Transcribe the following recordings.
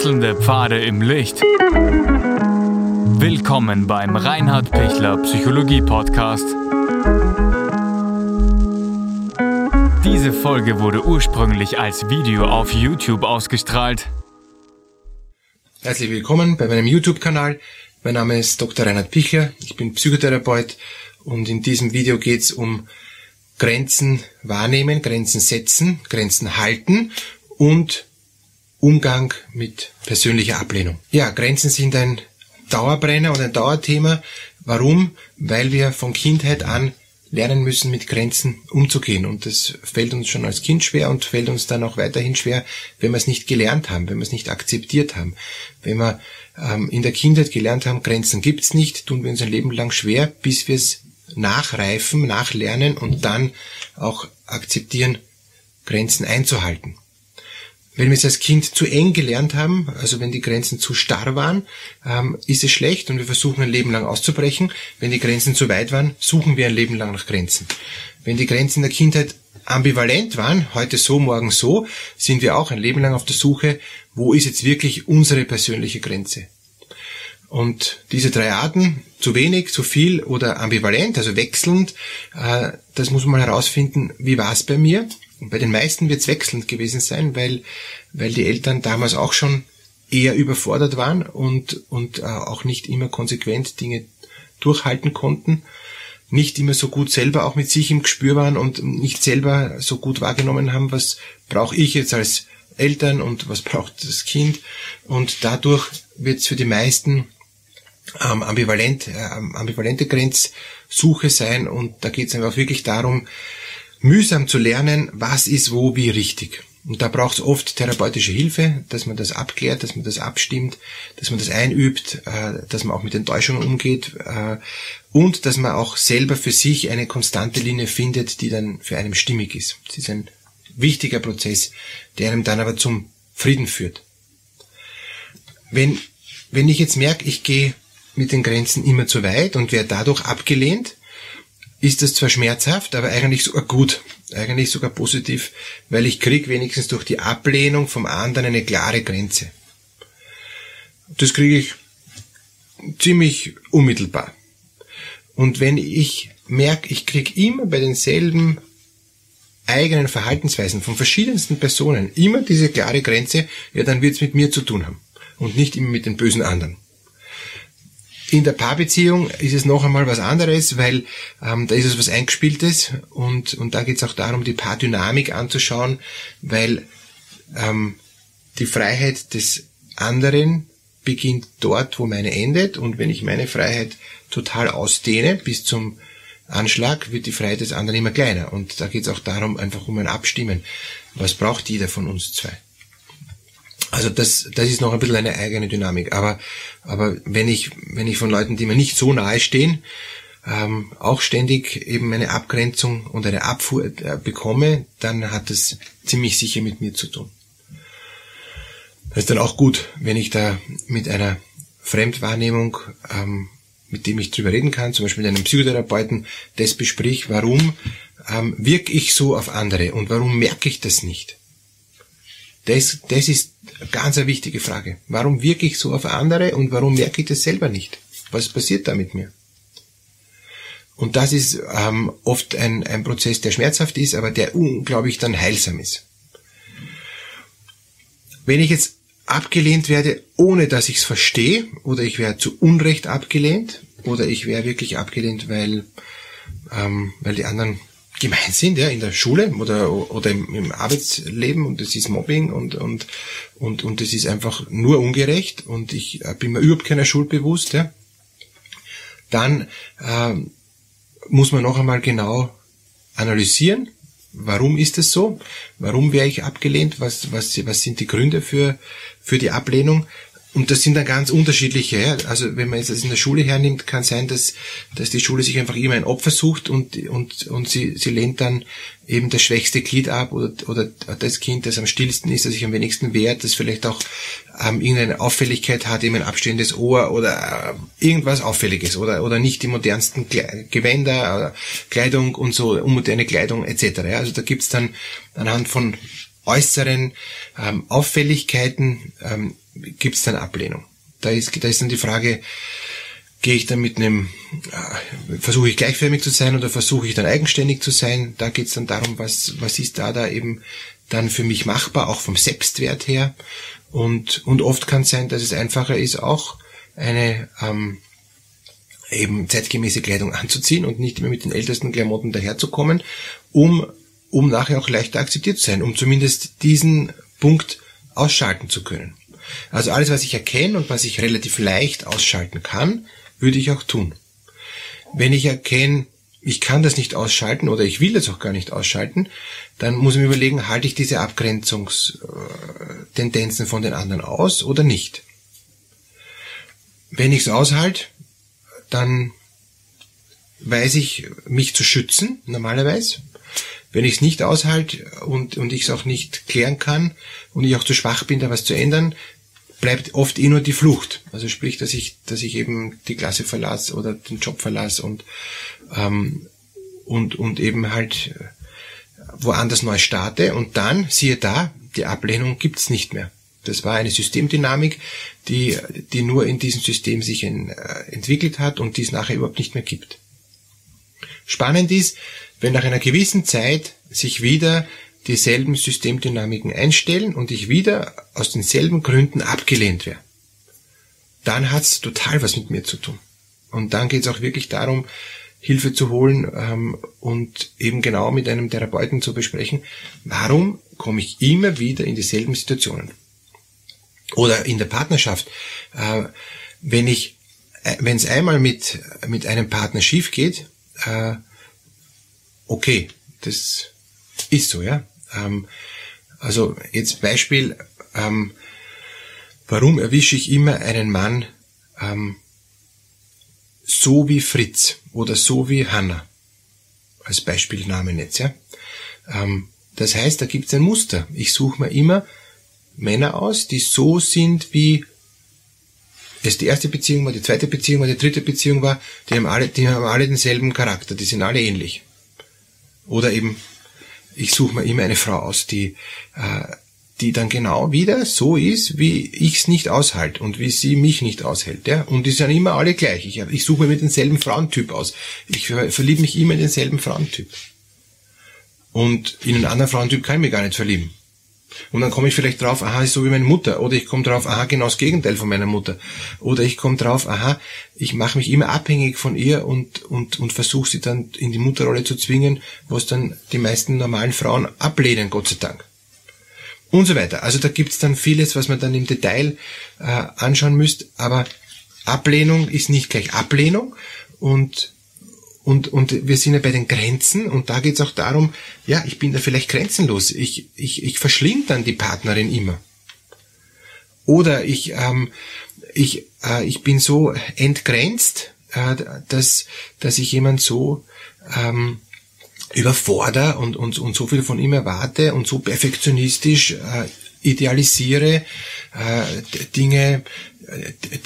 Wechselnde Pfade im Licht. Willkommen beim Reinhard Pichler Psychologie Podcast. Diese Folge wurde ursprünglich als Video auf YouTube ausgestrahlt. Herzlich willkommen bei meinem YouTube-Kanal. Mein Name ist Dr. Reinhard Pichler, ich bin Psychotherapeut und in diesem Video geht es um Grenzen wahrnehmen, Grenzen setzen, Grenzen halten und Umgang mit persönlicher Ablehnung. Ja, Grenzen sind ein Dauerbrenner und ein Dauerthema. Warum? Weil wir von Kindheit an lernen müssen, mit Grenzen umzugehen. Und das fällt uns schon als Kind schwer und fällt uns dann auch weiterhin schwer, wenn wir es nicht gelernt haben, wenn wir es nicht akzeptiert haben. Wenn wir ähm, in der Kindheit gelernt haben, Grenzen gibt's nicht, tun wir uns ein Leben lang schwer, bis wir es nachreifen, nachlernen und dann auch akzeptieren, Grenzen einzuhalten. Wenn wir es als Kind zu eng gelernt haben, also wenn die Grenzen zu starr waren, ähm, ist es schlecht und wir versuchen ein Leben lang auszubrechen. Wenn die Grenzen zu weit waren, suchen wir ein Leben lang nach Grenzen. Wenn die Grenzen der Kindheit ambivalent waren, heute so, morgen so, sind wir auch ein Leben lang auf der Suche, wo ist jetzt wirklich unsere persönliche Grenze. Und diese drei Arten, zu wenig, zu viel oder ambivalent, also wechselnd, äh, das muss man herausfinden, wie war es bei mir. Und bei den meisten wird es wechselnd gewesen sein, weil, weil die Eltern damals auch schon eher überfordert waren und, und äh, auch nicht immer konsequent Dinge durchhalten konnten, nicht immer so gut selber auch mit sich im Gespür waren und nicht selber so gut wahrgenommen haben, was brauche ich jetzt als Eltern und was braucht das Kind. Und dadurch wird es für die meisten ähm, ambivalent, äh, ambivalente Grenzsuche sein und da geht es einfach wirklich darum, mühsam zu lernen, was ist wo wie richtig. Und da braucht es oft therapeutische Hilfe, dass man das abklärt, dass man das abstimmt, dass man das einübt, äh, dass man auch mit Enttäuschungen umgeht äh, und dass man auch selber für sich eine konstante Linie findet, die dann für einen stimmig ist. Das ist ein wichtiger Prozess, der einem dann aber zum Frieden führt. Wenn, wenn ich jetzt merke, ich gehe mit den Grenzen immer zu weit und werde dadurch abgelehnt, ist das zwar schmerzhaft, aber eigentlich sogar gut, eigentlich sogar positiv, weil ich krieg wenigstens durch die Ablehnung vom anderen eine klare Grenze. Das kriege ich ziemlich unmittelbar. Und wenn ich merke, ich krieg immer bei denselben eigenen Verhaltensweisen von verschiedensten Personen immer diese klare Grenze, ja, dann wird's mit mir zu tun haben und nicht immer mit den bösen anderen. In der Paarbeziehung ist es noch einmal was anderes, weil ähm, da ist es was Eingespieltes und, und da geht es auch darum, die Paardynamik anzuschauen, weil ähm, die Freiheit des anderen beginnt dort, wo meine endet und wenn ich meine Freiheit total ausdehne bis zum Anschlag, wird die Freiheit des anderen immer kleiner und da geht es auch darum, einfach um ein Abstimmen. Was braucht jeder von uns zwei? Also das, das ist noch ein bisschen eine eigene Dynamik. Aber, aber wenn ich, wenn ich von Leuten, die mir nicht so nahe stehen, ähm, auch ständig eben eine Abgrenzung und eine Abfuhr äh, bekomme, dann hat das ziemlich sicher mit mir zu tun. Das ist dann auch gut, wenn ich da mit einer Fremdwahrnehmung, ähm, mit dem ich drüber reden kann, zum Beispiel mit einem Psychotherapeuten, das besprich, warum ähm, wirke ich so auf andere und warum merke ich das nicht? Das, das ist ganz eine wichtige Frage. Warum wirke ich so auf andere und warum merke ich das selber nicht? Was passiert da mit mir? Und das ist ähm, oft ein, ein Prozess, der schmerzhaft ist, aber der unglaublich dann heilsam ist. Wenn ich jetzt abgelehnt werde, ohne dass ich es verstehe, oder ich werde zu Unrecht abgelehnt, oder ich wäre wirklich abgelehnt, weil, ähm, weil die anderen gemein sind, ja, in der Schule oder, oder im, im Arbeitsleben und das ist Mobbing und, und, und, und das ist einfach nur ungerecht und ich bin mir überhaupt keiner Schuld bewusst, ja, dann äh, muss man noch einmal genau analysieren, warum ist es so, warum wäre ich abgelehnt, was, was, was sind die Gründe für, für die Ablehnung und das sind dann ganz unterschiedliche. Also wenn man jetzt das in der Schule hernimmt, kann sein, dass, dass die Schule sich einfach immer ein Opfer sucht und, und, und sie, sie lehnt dann eben das schwächste Glied ab oder, oder das Kind, das am stillsten ist, das sich am wenigsten wehrt, das vielleicht auch ähm, irgendeine Auffälligkeit hat, eben ein abstehendes Ohr oder äh, irgendwas Auffälliges oder, oder nicht die modernsten Kle Gewänder, äh, Kleidung und so, unmoderne Kleidung etc. Ja? Also da gibt's dann anhand von äußeren ähm, Auffälligkeiten ähm, gibt es dann Ablehnung. Da ist, da ist dann die Frage, gehe ich dann mit einem, äh, versuche ich gleichförmig zu sein oder versuche ich dann eigenständig zu sein? Da geht es dann darum, was, was ist da da eben dann für mich machbar, auch vom Selbstwert her. Und, und oft kann es sein, dass es einfacher ist, auch eine ähm, eben zeitgemäße Kleidung anzuziehen und nicht mehr mit den ältesten Klamotten daherzukommen, um, um nachher auch leichter akzeptiert zu sein, um zumindest diesen Punkt ausschalten zu können. Also alles, was ich erkenne und was ich relativ leicht ausschalten kann, würde ich auch tun. Wenn ich erkenne, ich kann das nicht ausschalten oder ich will das auch gar nicht ausschalten, dann muss ich mir überlegen, halte ich diese Abgrenzungstendenzen von den anderen aus oder nicht. Wenn ich es aushalte, dann weiß ich, mich zu schützen, normalerweise. Wenn ich es nicht aushalte und, und ich es auch nicht klären kann und ich auch zu schwach bin, da was zu ändern, bleibt oft eh nur die Flucht. Also sprich, dass ich, dass ich eben die Klasse verlasse oder den Job verlasse und, ähm, und, und eben halt äh, woanders neu starte und dann, siehe da, die Ablehnung gibt's nicht mehr. Das war eine Systemdynamik, die, die nur in diesem System sich in, äh, entwickelt hat und die es nachher überhaupt nicht mehr gibt. Spannend ist, wenn nach einer gewissen Zeit sich wieder dieselben Systemdynamiken einstellen und ich wieder aus denselben Gründen abgelehnt wäre, dann hat's total was mit mir zu tun. Und dann geht's auch wirklich darum, Hilfe zu holen ähm, und eben genau mit einem Therapeuten zu besprechen, warum komme ich immer wieder in dieselben Situationen. Oder in der Partnerschaft, äh, wenn ich, äh, wenn es einmal mit, mit einem Partner schief geht, äh, okay, das ist so, ja. Ähm, also jetzt Beispiel, ähm, warum erwische ich immer einen Mann ähm, so wie Fritz oder so wie Hanna? Als Beispielnamen jetzt, ja. Ähm, das heißt, da gibt es ein Muster. Ich suche mir immer Männer aus, die so sind wie es die erste Beziehung war, die zweite Beziehung war, die dritte Beziehung war, die haben alle, die haben alle denselben Charakter, die sind alle ähnlich. Oder eben ich suche mir immer eine Frau aus, die, äh, die dann genau wieder so ist, wie ich es nicht aushalte und wie sie mich nicht aushält. Ja? Und die sind immer alle gleich. Ich, ich suche mir denselben Frauentyp aus. Ich verliebe mich immer in denselben Frauentyp. Und in einen anderen Frauentyp kann ich mich gar nicht verlieben. Und dann komme ich vielleicht drauf, aha, ist so wie meine Mutter. Oder ich komme drauf, aha, genau das Gegenteil von meiner Mutter. Oder ich komme drauf, aha, ich mache mich immer abhängig von ihr und, und, und versuche sie dann in die Mutterrolle zu zwingen, was dann die meisten normalen Frauen ablehnen, Gott sei Dank. Und so weiter. Also da gibt's dann vieles, was man dann im Detail äh, anschauen müsst. Aber Ablehnung ist nicht gleich Ablehnung. Und und, und wir sind ja bei den Grenzen und da geht es auch darum, ja, ich bin da vielleicht grenzenlos. Ich, ich, ich verschlinge dann die Partnerin immer. Oder ich, ähm, ich, äh, ich bin so entgrenzt, äh, dass, dass ich jemand so ähm, überfordere und, und, und so viel von ihm erwarte und so perfektionistisch äh, idealisiere, äh, Dinge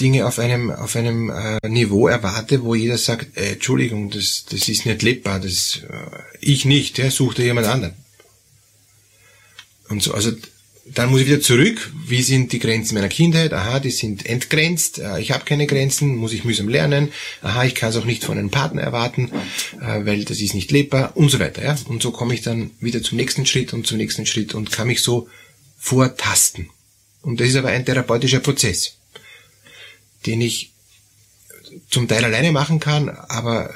Dinge auf einem, auf einem äh, Niveau erwarte, wo jeder sagt, äh, Entschuldigung, das, das ist nicht lebbar, das, äh, ich nicht, ja, such dir jemand anderen. Und so, also, dann muss ich wieder zurück, wie sind die Grenzen meiner Kindheit? Aha, die sind entgrenzt, äh, ich habe keine Grenzen, muss ich mühsam lernen. Aha, ich kann es auch nicht von einem Partner erwarten, äh, weil das ist nicht lebbar und so weiter. Ja? Und so komme ich dann wieder zum nächsten Schritt und zum nächsten Schritt und kann mich so vortasten. Und das ist aber ein therapeutischer Prozess den ich zum Teil alleine machen kann, aber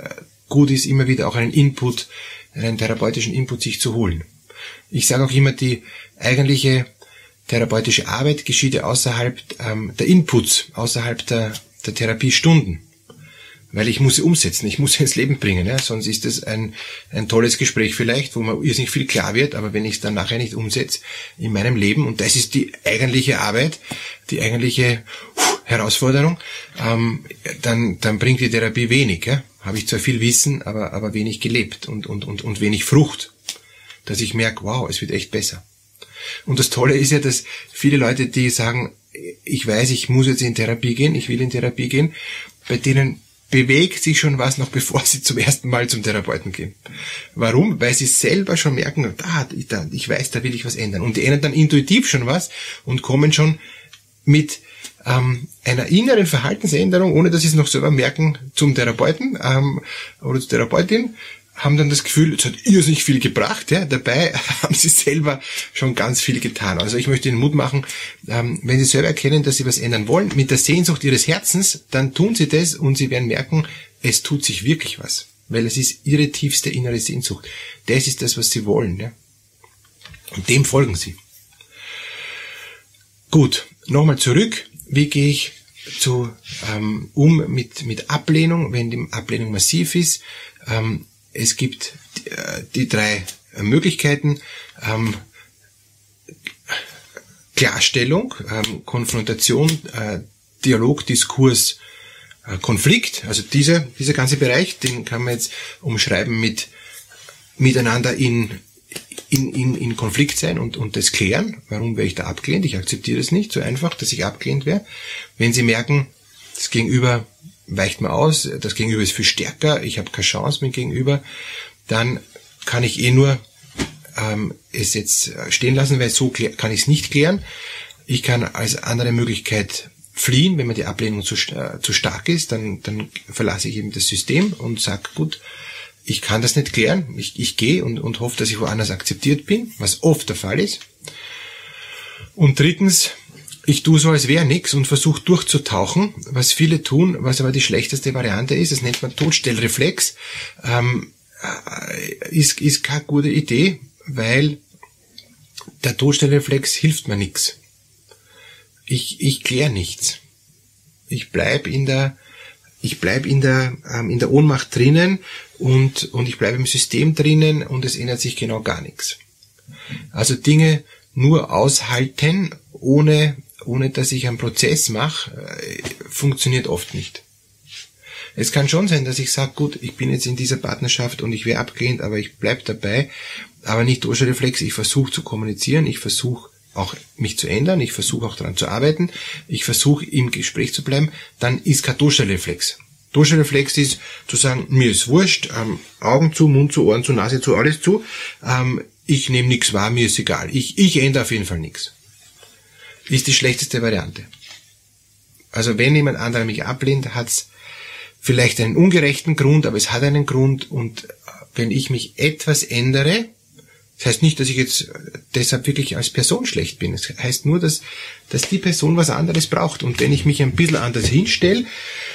gut ist immer wieder auch einen Input, einen therapeutischen Input sich zu holen. Ich sage auch immer, die eigentliche therapeutische Arbeit geschieht ja außerhalb ähm, der Inputs, außerhalb der, der Therapiestunden weil ich muss sie umsetzen, ich muss sie ins Leben bringen. Ja? Sonst ist es ein, ein tolles Gespräch vielleicht, wo mir irrsinnig viel klar wird, aber wenn ich es dann nachher nicht umsetze in meinem Leben, und das ist die eigentliche Arbeit, die eigentliche Herausforderung, ähm, dann, dann bringt die Therapie wenig. Ja? Habe ich zwar viel Wissen, aber, aber wenig gelebt und, und, und, und wenig Frucht, dass ich merke, wow, es wird echt besser. Und das Tolle ist ja, dass viele Leute, die sagen, ich weiß, ich muss jetzt in Therapie gehen, ich will in Therapie gehen, bei denen bewegt sich schon was noch bevor sie zum ersten Mal zum Therapeuten gehen. Warum? Weil sie selber schon merken, ah, ich weiß, da will ich was ändern. Und die ändern dann intuitiv schon was und kommen schon mit ähm, einer inneren Verhaltensänderung, ohne dass sie es noch selber merken, zum Therapeuten ähm, oder zur Therapeutin haben dann das Gefühl, es hat irrsinnig viel gebracht. Ja? Dabei haben sie selber schon ganz viel getan. Also ich möchte Ihnen Mut machen, ähm, wenn Sie selber erkennen, dass Sie was ändern wollen, mit der Sehnsucht Ihres Herzens, dann tun Sie das und Sie werden merken, es tut sich wirklich was. Weil es ist Ihre tiefste innere Sehnsucht. Das ist das, was Sie wollen. Ja? Und dem folgen Sie. Gut, nochmal zurück. Wie gehe ich zu, ähm, um mit, mit Ablehnung, wenn die Ablehnung massiv ist? Ähm, es gibt äh, die drei Möglichkeiten. Ähm, Klarstellung, ähm, Konfrontation, äh, Dialog, Diskurs, äh, Konflikt. Also dieser, dieser ganze Bereich, den kann man jetzt umschreiben mit miteinander in, in, in, in Konflikt sein und, und das klären. Warum wäre ich da abgelehnt? Ich akzeptiere es nicht so einfach, dass ich abgelehnt wäre. Wenn Sie merken, das Gegenüber weicht mir aus, das Gegenüber ist viel stärker, ich habe keine Chance mit Gegenüber, dann kann ich eh nur ähm, es jetzt stehen lassen, weil so kann ich es nicht klären. Ich kann als andere Möglichkeit fliehen, wenn mir die Ablehnung zu, äh, zu stark ist, dann, dann verlasse ich eben das System und sage, gut, ich kann das nicht klären, ich, ich gehe und, und hoffe, dass ich woanders akzeptiert bin, was oft der Fall ist. Und drittens, ich tue so, als wäre nix und versuche durchzutauchen, was viele tun, was aber die schlechteste Variante ist. Das nennt man Todstellreflex. Ähm, äh, ist, ist keine gute Idee, weil der Todstellreflex hilft mir nix. Ich, ich kläre nichts. Ich bleib in der, ich bleib in der, ähm, in der Ohnmacht drinnen und, und ich bleibe im System drinnen und es ändert sich genau gar nichts. Also Dinge nur aushalten, ohne ohne dass ich einen Prozess mache, äh, funktioniert oft nicht. Es kann schon sein, dass ich sage, gut, ich bin jetzt in dieser Partnerschaft und ich wäre abgelehnt, aber ich bleib dabei, aber nicht Reflex. Ich versuche zu kommunizieren, ich versuche auch mich zu ändern, ich versuche auch daran zu arbeiten, ich versuche im Gespräch zu bleiben, dann ist kein Reflex. Reflex ist zu sagen, mir ist wurscht, ähm, Augen zu, Mund zu, Ohren zu, Nase zu, alles zu, ähm, ich nehme nichts wahr, mir ist egal. Ich, ich ändere auf jeden Fall nichts ist die schlechteste Variante. Also wenn jemand anderer mich ablehnt, hat es vielleicht einen ungerechten Grund, aber es hat einen Grund und wenn ich mich etwas ändere, das heißt nicht, dass ich jetzt deshalb wirklich als Person schlecht bin. Es das heißt nur, dass, dass die Person was anderes braucht. Und wenn ich mich ein bisschen anders hinstelle,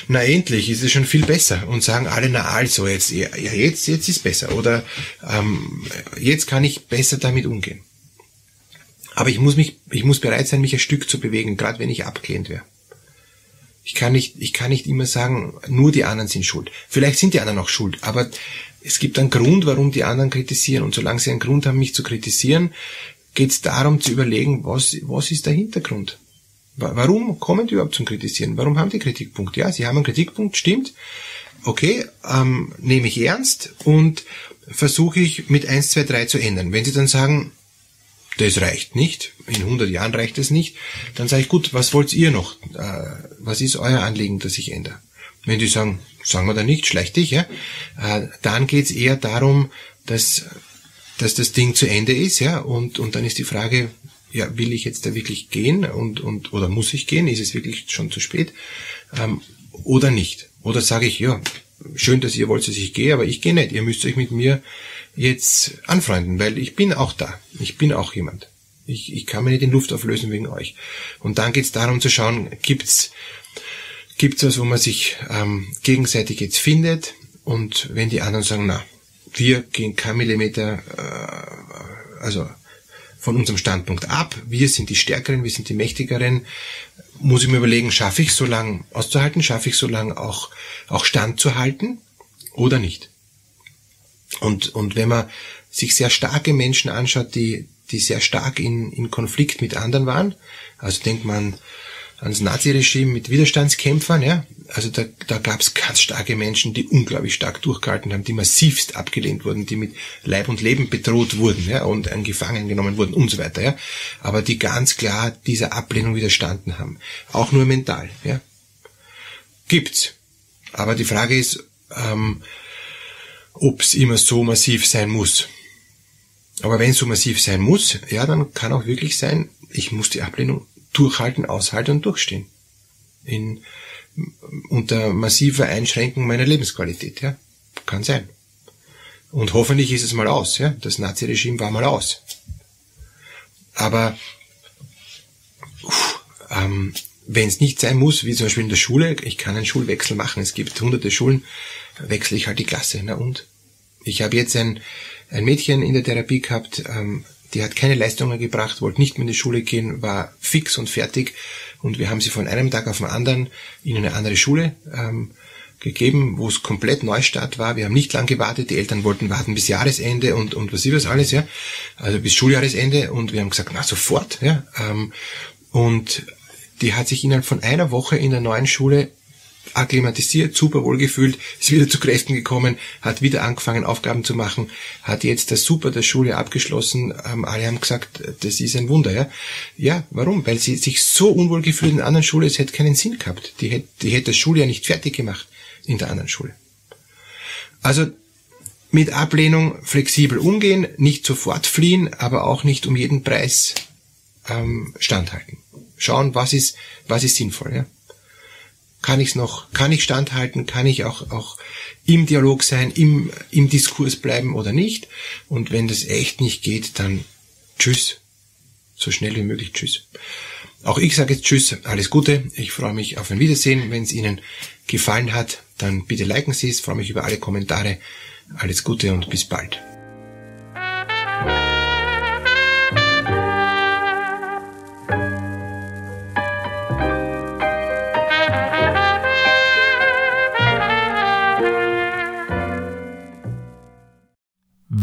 na endlich ist es schon viel besser. Und sagen alle, na also, jetzt, ja, jetzt, jetzt ist besser. Oder ähm, jetzt kann ich besser damit umgehen. Aber ich muss mich, ich muss bereit sein, mich ein Stück zu bewegen, gerade wenn ich abgelehnt wäre. Ich kann nicht, ich kann nicht immer sagen, nur die anderen sind schuld. Vielleicht sind die anderen auch schuld, aber es gibt einen Grund, warum die anderen kritisieren. Und solange sie einen Grund haben, mich zu kritisieren, geht es darum zu überlegen, was, was ist der Hintergrund? Warum kommen die überhaupt zum Kritisieren? Warum haben die Kritikpunkt? Ja, sie haben einen Kritikpunkt, stimmt. Okay, ähm, nehme ich ernst und versuche ich mit eins, zwei, drei zu ändern. Wenn sie dann sagen, das reicht nicht, in 100 Jahren reicht es nicht, dann sage ich, gut, was wollt ihr noch? Äh, was ist euer Anliegen, das ich ändere? Wenn die sagen, sagen wir da nicht, schlecht dich, ja, äh, dann geht's eher darum, dass, dass das Ding zu Ende ist, ja, und, und dann ist die Frage, ja, will ich jetzt da wirklich gehen und, und, oder muss ich gehen? Ist es wirklich schon zu spät? Ähm, oder nicht? Oder sage ich, ja, schön, dass ihr wollt, dass ich gehe, aber ich gehe nicht. Ihr müsst euch mit mir jetzt anfreunden, weil ich bin auch da. Ich bin auch jemand. Ich, ich kann mir nicht in Luft auflösen wegen euch. Und dann geht es darum zu schauen, gibt's gibt's was, wo man sich ähm, gegenseitig jetzt findet und wenn die anderen sagen, na, wir gehen kein Millimeter, äh, also von unserem Standpunkt ab, wir sind die Stärkeren, wir sind die Mächtigeren, muss ich mir überlegen, schaffe ich so lange auszuhalten, schaffe ich so lange auch, auch standzuhalten oder nicht. Und, und wenn man sich sehr starke Menschen anschaut, die, die sehr stark in, in Konflikt mit anderen waren, also denkt man ans Naziregime mit Widerstandskämpfern, ja, also da, da gab es ganz starke Menschen, die unglaublich stark durchgehalten haben, die massivst abgelehnt wurden, die mit Leib und Leben bedroht wurden, ja, und an Gefangen genommen wurden und so weiter, ja, aber die ganz klar dieser Ablehnung widerstanden haben, auch nur mental, ja, gibt's. Aber die Frage ist, ähm, ob es immer so massiv sein muss. Aber wenn es so massiv sein muss, ja, dann kann auch wirklich sein, ich muss die Ablehnung durchhalten, aushalten und durchstehen. In, unter massiver Einschränkung meiner Lebensqualität, ja. Kann sein. Und hoffentlich ist es mal aus, ja. Das Naziregime war mal aus. Aber ähm, wenn es nicht sein muss, wie zum Beispiel in der Schule, ich kann einen Schulwechsel machen. Es gibt hunderte Schulen, wechsle ich halt die Klasse. Na und? Ich habe jetzt ein, ein Mädchen in der Therapie gehabt, ähm, die hat keine Leistungen gebracht, wollte nicht mehr in die Schule gehen, war fix und fertig und wir haben sie von einem Tag auf den anderen in eine andere Schule ähm, gegeben, wo es komplett Neustart war. Wir haben nicht lang gewartet, die Eltern wollten warten bis Jahresende und, und was ist das alles, ja. Also bis Schuljahresende und wir haben gesagt, na sofort, ja. Ähm, und die hat sich innerhalb von einer Woche in der neuen Schule akklimatisiert, super wohlgefühlt, ist wieder zu Kräften gekommen, hat wieder angefangen, Aufgaben zu machen, hat jetzt das super der Schule abgeschlossen. Ähm, alle haben gesagt, das ist ein Wunder. Ja, ja warum? Weil sie sich so unwohl gefühlt in der anderen Schule, es hätte keinen Sinn gehabt. Die hätte, die hätte das Schuljahr nicht fertig gemacht in der anderen Schule. Also mit Ablehnung flexibel umgehen, nicht sofort fliehen, aber auch nicht um jeden Preis ähm, standhalten. Schauen, was ist, was ist sinnvoll. Ja? Kann ich es noch, kann ich standhalten, kann ich auch, auch im Dialog sein, im, im Diskurs bleiben oder nicht. Und wenn das echt nicht geht, dann tschüss. So schnell wie möglich tschüss. Auch ich sage jetzt tschüss, alles Gute. Ich freue mich auf ein Wiedersehen. Wenn es Ihnen gefallen hat, dann bitte liken Sie es. Ich freue mich über alle Kommentare. Alles Gute und bis bald.